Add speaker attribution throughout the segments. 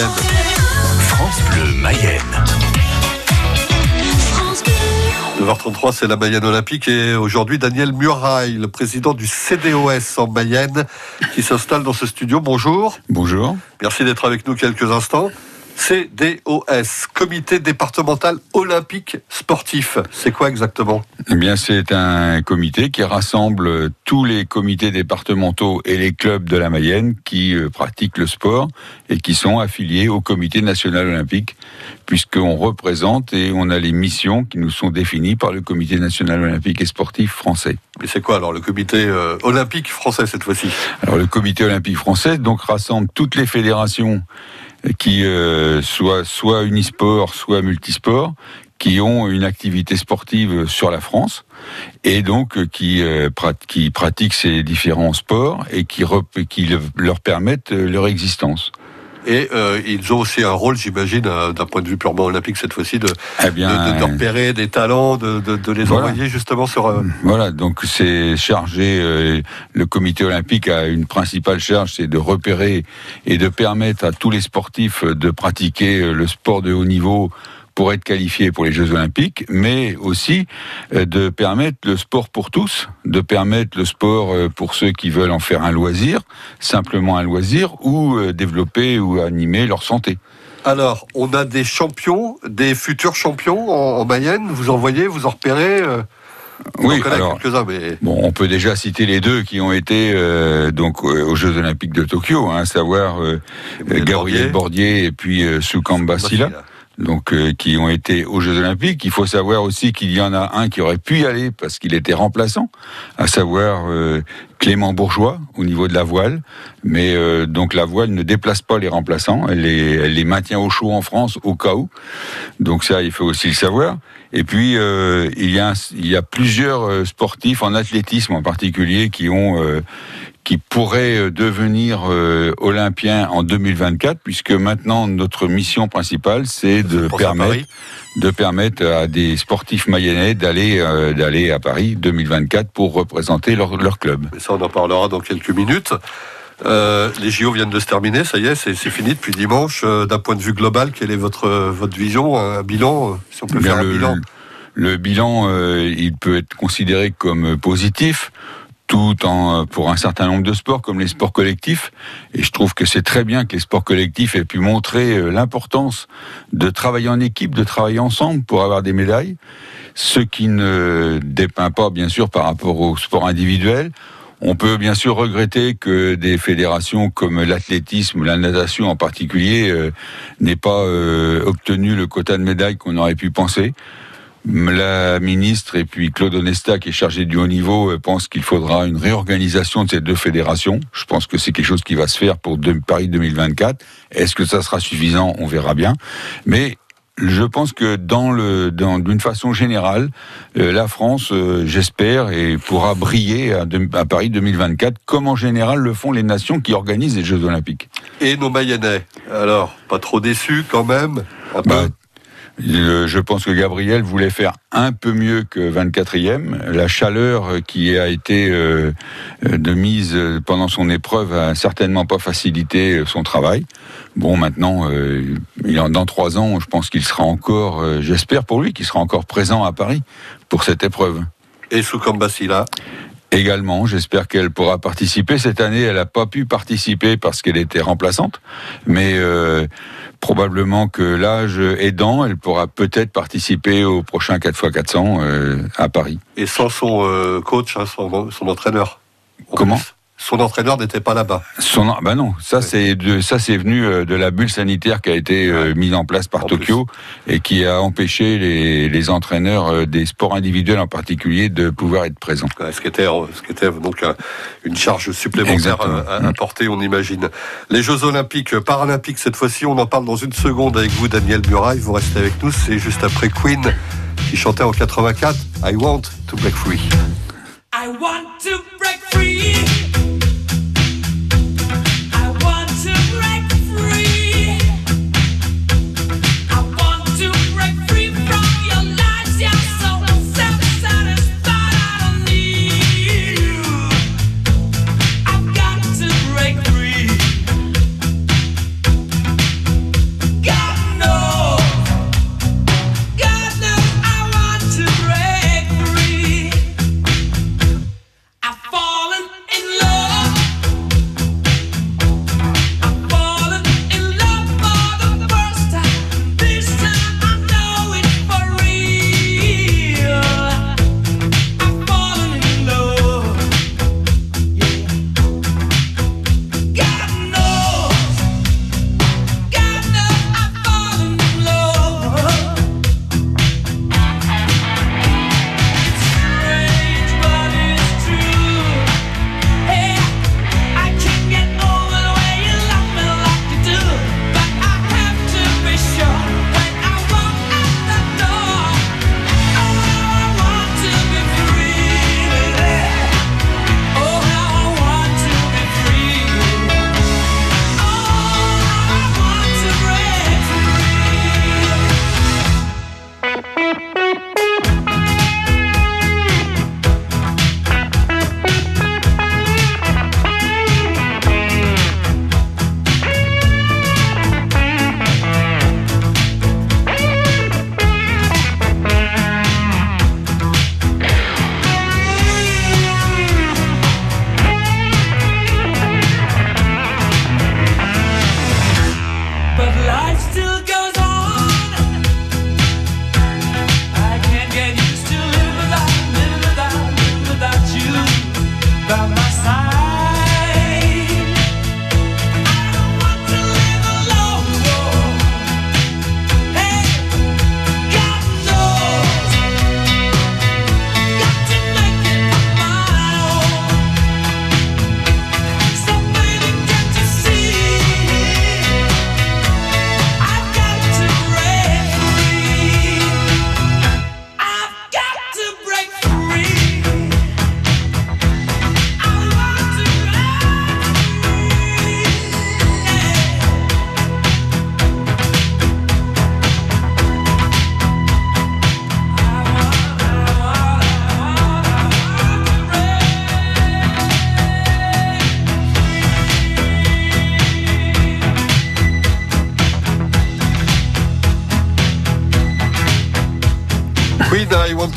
Speaker 1: Mayenne.
Speaker 2: France Bleu Mayenne.
Speaker 1: 9h33, c'est la Mayenne Olympique et aujourd'hui Daniel Muraille, le président du CDOS en Mayenne, qui s'installe dans ce studio. Bonjour.
Speaker 3: Bonjour.
Speaker 1: Merci d'être avec nous quelques instants. CDOS, Comité départemental olympique sportif. C'est quoi exactement?
Speaker 3: Eh bien, c'est un comité qui rassemble tous les comités départementaux et les clubs de la Mayenne qui euh, pratiquent le sport et qui sont affiliés au Comité national olympique, puisqu'on représente et on a les missions qui nous sont définies par le Comité national olympique et sportif français.
Speaker 1: Mais c'est quoi alors le Comité euh, olympique français cette fois-ci?
Speaker 3: Alors, le Comité olympique français donc rassemble toutes les fédérations qui euh, soit soit unisport, soit multisport, qui ont une activité sportive sur la France et donc euh, qui, euh, qui pratiquent ces différents sports et qui, qui leur permettent euh, leur existence.
Speaker 1: Et euh, ils ont aussi un rôle, j'imagine, euh, d'un point de vue purement olympique cette fois-ci, de, eh bien, de, de, repérer des talents, de, de, de les voilà. envoyer justement sur. Euh...
Speaker 3: Voilà, donc c'est chargé. Euh, le comité olympique a une principale charge, c'est de repérer et de permettre à tous les sportifs de pratiquer le sport de haut niveau pour être qualifié pour les Jeux Olympiques, mais aussi euh, de permettre le sport pour tous, de permettre le sport euh, pour ceux qui veulent en faire un loisir, simplement un loisir, ou euh, développer ou animer leur santé.
Speaker 1: Alors, on a des champions, des futurs champions en, Mayenne. Vous en voyez, vous en repérez
Speaker 3: oui, alors, mais... bon, on peut déjà citer les deux qui ont été euh, donc aux Jeux Olympiques de Tokyo, hein, à savoir euh, Gabriel Bordier et puis euh, Soukamba Silla donc euh, qui ont été aux Jeux Olympiques. Il faut savoir aussi qu'il y en a un qui aurait pu y aller parce qu'il était remplaçant, à savoir euh, Clément Bourgeois au niveau de la voile. Mais euh, donc la voile ne déplace pas les remplaçants, elle les, elle les maintient au chaud en France au cas où. Donc ça, il faut aussi le savoir. Et puis il y a il y a plusieurs sportifs en athlétisme en particulier qui ont qui pourrait euh, devenir euh, olympien en 2024, puisque maintenant notre mission principale, c'est de permettre de permettre à des sportifs mayennais d'aller euh, d'aller à Paris 2024 pour représenter leur, leur club.
Speaker 1: Mais ça, on en parlera dans quelques minutes. Euh, les JO viennent de se terminer, ça y est, c'est fini depuis dimanche. D'un point de vue global, quelle est votre votre vision, un bilan, si on peut faire un bilan?
Speaker 3: Le bilan, il peut être considéré comme positif tout en, pour un certain nombre de sports comme les sports collectifs. Et je trouve que c'est très bien que les sports collectifs aient pu montrer euh, l'importance de travailler en équipe, de travailler ensemble pour avoir des médailles. Ce qui ne dépeint pas, bien sûr, par rapport au sport individuel. On peut bien sûr regretter que des fédérations comme l'athlétisme, la natation en particulier, euh, n'aient pas euh, obtenu le quota de médailles qu'on aurait pu penser. La ministre et puis Claude Onesta, qui est chargé du haut niveau, euh, pense qu'il faudra une réorganisation de ces deux fédérations. Je pense que c'est quelque chose qui va se faire pour Paris 2024. Est-ce que ça sera suffisant? On verra bien. Mais je pense que dans le, d'une façon générale, euh, la France, euh, j'espère, et pourra briller à, Paris 2024, comme en général le font les nations qui organisent les Jeux Olympiques.
Speaker 1: Et nos Mayennais, alors, pas trop déçus quand même?
Speaker 3: Un je pense que Gabriel voulait faire un peu mieux que 24e. La chaleur qui a été euh, de mise pendant son épreuve a certainement pas facilité son travail. Bon, maintenant, euh, dans trois ans, je pense qu'il sera encore, euh, j'espère pour lui, qu'il sera encore présent à Paris pour cette épreuve.
Speaker 1: Et
Speaker 3: Également, j'espère qu'elle pourra participer. Cette année, elle n'a pas pu participer parce qu'elle était remplaçante, mais euh, probablement que l'âge aidant, elle pourra peut-être participer au prochain 4x400 euh, à Paris.
Speaker 1: Et sans son euh, coach, hein, son, son, entraîneur
Speaker 3: Comment
Speaker 1: son entraîneur n'était pas là-bas.
Speaker 3: Son, bah non, ça c'est de, ça c'est venu euh, de la bulle sanitaire qui a été euh, mise en place par Tokyo et qui a empêché les, les, entraîneurs euh, des sports individuels en particulier de pouvoir être présents.
Speaker 1: Ce qui était, ce qui était donc une charge supplémentaire à, à, porter, on imagine. Les Jeux Olympiques, Paralympiques cette fois-ci, on en parle dans une seconde avec vous, Daniel Muraille. Vous restez avec nous. C'est juste après Queen qui chantait en 84 I Want to Break Free. I want to break free.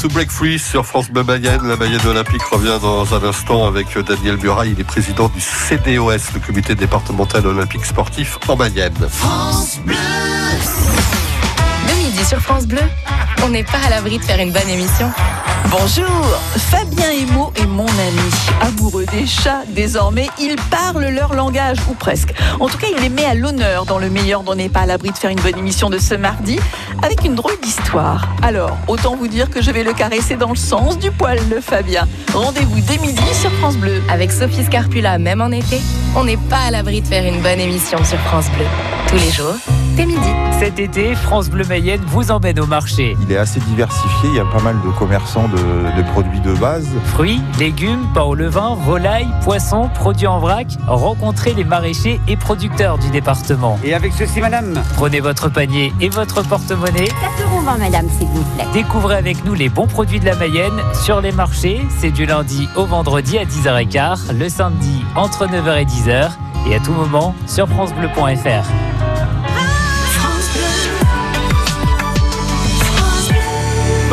Speaker 1: To Break Free sur France Bleu Mayenne. La Mayenne olympique revient dans un instant avec Daniel Buray. Il est président du CDOS, le comité départemental olympique sportif en Mayenne.
Speaker 4: France Bleu.
Speaker 5: De midi sur France Bleu, on n'est pas à l'abri de faire une bonne émission.
Speaker 6: Bonjour, Fabien Emo est mon ami. Amoureux des chats, désormais, il parle leur langage, ou presque. En tout cas, il les met à l'honneur dans le meilleur dont n'est pas à l'abri de faire une bonne émission de ce mardi, avec une drôle d'histoire. Alors, autant vous dire que je vais le caresser dans le sens du poil, le Fabien. Rendez-vous dès midi sur France Bleu.
Speaker 5: Avec Sophie Scarpula, même en été, on n'est pas à l'abri de faire une bonne émission sur France Bleu. Tous les jours, dès midi.
Speaker 7: Cet été, France Bleu Mayenne vous emmène au marché.
Speaker 8: Il est assez diversifié, il y a pas mal de commerçants de, produits de base.
Speaker 7: Fruits, légumes, pain au levain, volailles, poissons, produits en vrac. Rencontrez les maraîchers et producteurs du département.
Speaker 9: Et avec ceci, madame
Speaker 7: Prenez votre panier et votre porte-monnaie.
Speaker 10: 4,20 euros, madame, s'il vous plaît.
Speaker 7: Découvrez avec nous les bons produits de la Mayenne sur les marchés. C'est du lundi au vendredi à 10h15, le samedi entre 9h et 10h et à tout moment sur FranceBleu.fr.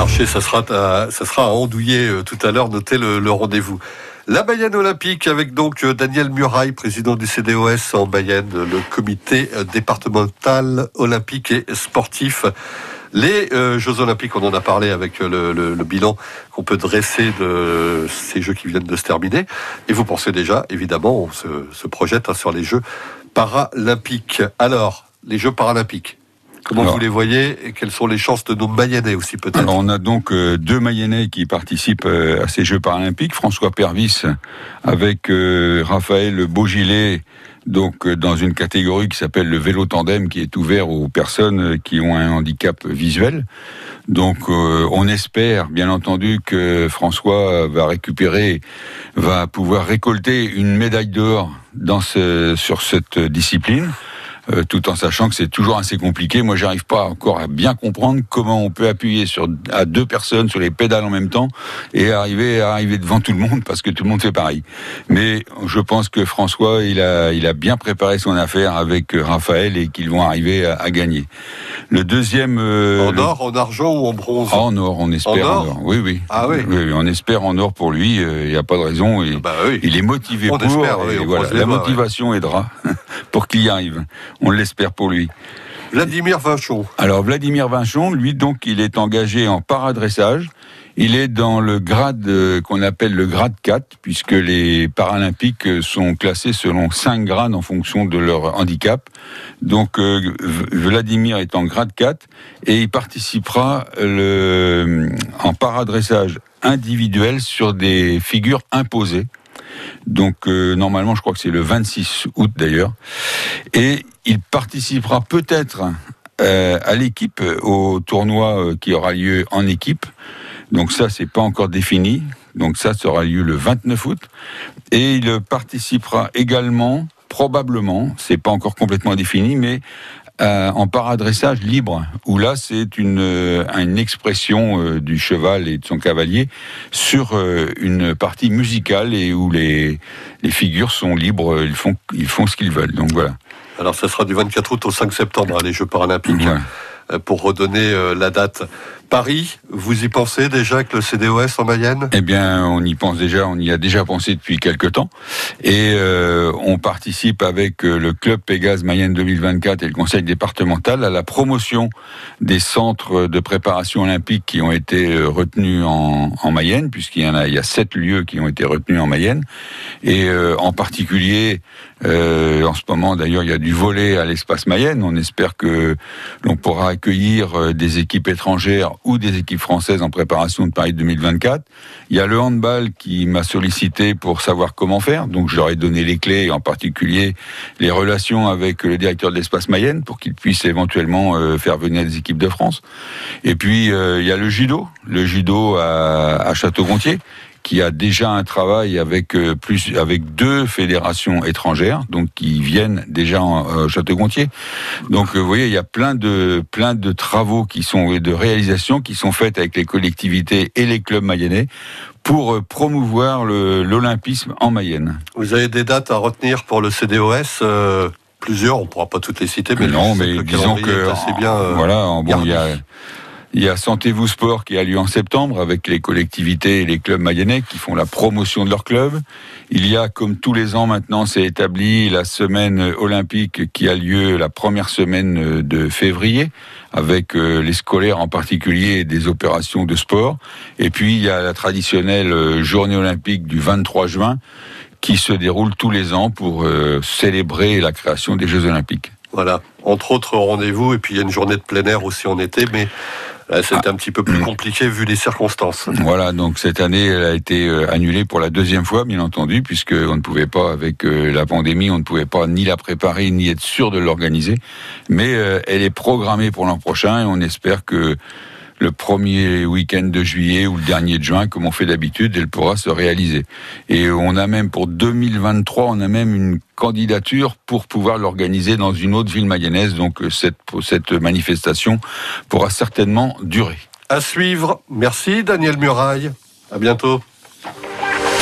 Speaker 1: Marché, ça sera à, ça sera à Andouillé euh, tout à l'heure. Notez le, rendez-vous. La Mayenne Olympique avec donc euh, Daniel Muraille, président du CDOS en Mayenne, le comité euh, départemental olympique et sportif. Les Jeux Olympiques, on en a parlé avec le, bilan qu'on peut dresser de ces Jeux qui viennent de se terminer. Et vous pensez déjà, évidemment, on se, projette hein, sur les Jeux paralympiques. Alors, les Jeux paralympiques, Comment vous les voyez et quelles sont les chances de nos Mayennais aussi peut-être?
Speaker 3: On a donc euh, deux Mayennais qui participent euh, à ces Jeux paralympiques. François Pervis avec euh, Raphaël Beaugilet, donc dans une catégorie qui s'appelle le vélo tandem, qui est ouvert aux personnes qui ont un handicap visuel. Donc on espère bien entendu que François va récupérer, va pouvoir récolter une médaille d'or dans ce, sur cette discipline. Euh, tout en sachant que c'est toujours assez compliqué. Moi, j'arrive pas encore à bien comprendre comment on peut appuyer sur à deux personnes sur les pédales en même temps et arriver à arriver devant tout le monde parce que tout le monde fait pareil. Mais je pense que François, il a il a bien préparé son affaire avec euh, Raphaël et qu'ils vont arriver à, gagner. Le deuxième
Speaker 1: euh, en or, en argent ou en bronze?
Speaker 3: En or, on espère en or? Oui, oui.
Speaker 1: Ah oui.
Speaker 3: On espère en or pour lui. Il n'y a pas de raison. Et, bah Il est motivé pour. voilà, la motivation aidera pour qu'il y arrive. On l'espère pour lui.
Speaker 1: Vladimir Vinchon.
Speaker 3: Alors Vladimir Vinchon, lui donc, il est engagé en paradressage. Il est dans le grade euh, qu'on appelle le grade 4, puisque les Paralympiques sont classés selon 5 grades en fonction de leur handicap. Donc euh, Vladimir est en grade 4 et il participera le, en paradressage individuel sur des figures imposées. Donc euh, normalement, je crois que c'est le 26 août d'ailleurs. Et il participera peut-être euh, à l'équipe au tournoi euh, qui aura lieu en équipe. Donc ça, c'est pas encore défini. Donc ça, ça aura lieu le 29 août. Et il participera également, probablement, c'est pas encore complètement défini, mais euh, en paradressage libre, où là c'est une, euh, une expression euh, du cheval et de son cavalier sur une partie musicale et où les, les figures sont libres, ils font, ils font ce qu'ils veulent. Donc voilà.
Speaker 1: Alors ça sera du 24 août au 5 septembre, les Jeux paralympiques. Pour redonner la date. Paris, vous y pensez déjà avec le CDOS en Mayenne?
Speaker 3: Eh bien, on y pense déjà, on y a déjà pensé depuis quelques temps. Et euh, on participe avec euh, le Club Pégase Mayenne 2024 et le Conseil départemental à la promotion des centres de préparation olympique qui ont été euh, retenus en, en Mayenne, puisqu'il y en a, sept lieux qui ont été retenus en Mayenne. Et euh, en particulier, euh, en ce moment d'ailleurs, il y a du volet à l'espace Mayenne. On espère que l'on pourra accueillir des équipes étrangères ou des équipes françaises en préparation de Paris 2024. Il y a le handball qui m'a sollicité pour savoir comment faire, donc je leur ai donné les clés, en particulier les relations avec le directeur de l'espace Mayenne pour qu'il puisse éventuellement euh, faire venir des équipes de France. Et puis euh, il y a le judo, le judo à Château-Gontier qui a déjà un travail avec euh, plus avec deux fédérations étrangères, donc qui viennent déjà en euh, Château-Gontier. Donc euh, vous voyez, il y a plein de plein de travaux qui sont de réalisations qui sont faites avec les collectivités et les clubs mayennais pour promouvoir l'olympisme en Mayenne.
Speaker 1: Vous avez des dates à retenir pour le CDOS Plusieurs, on ne pourra pas toutes les citer, mais
Speaker 3: non, mais disons que
Speaker 1: bien.
Speaker 3: voilà, bon, il y a il y a Sentez-vous Sport qui a lieu en septembre avec les collectivités et les clubs mayennais qui font la promotion de leur club. Il y a, comme tous les ans maintenant, c'est établi la semaine olympique qui a lieu la première semaine de février avec euh, les scolaires en particulier des opérations de sport. Et puis il y a la traditionnelle euh, journée olympique du 23 juin qui se déroule tous les ans pour euh, célébrer la création des Jeux olympiques.
Speaker 1: Voilà, entre autres rendez-vous, et puis il y a une journée de plein air aussi en été, mais c'est un petit peu plus compliqué vu les circonstances.
Speaker 3: Voilà, donc cette année, elle a été euh, annulée pour la deuxième fois, bien entendu, puisque on ne pouvait pas, avec euh, la pandémie, on ne pouvait pas ni la préparer, ni être sûr de l'organiser. Mais euh, elle est programmée pour l'an prochain et on espère que le premier week-end de juillet ou le dernier de juin, comme on fait d'habitude, elle pourra se réaliser. Et on a même pour 2023, on a même une candidature pour pouvoir l'organiser dans une autre ville mayonnaise. Donc euh, cette, cette manifestation pourra certainement durer.
Speaker 1: À suivre. Merci Daniel Muraille. À bientôt.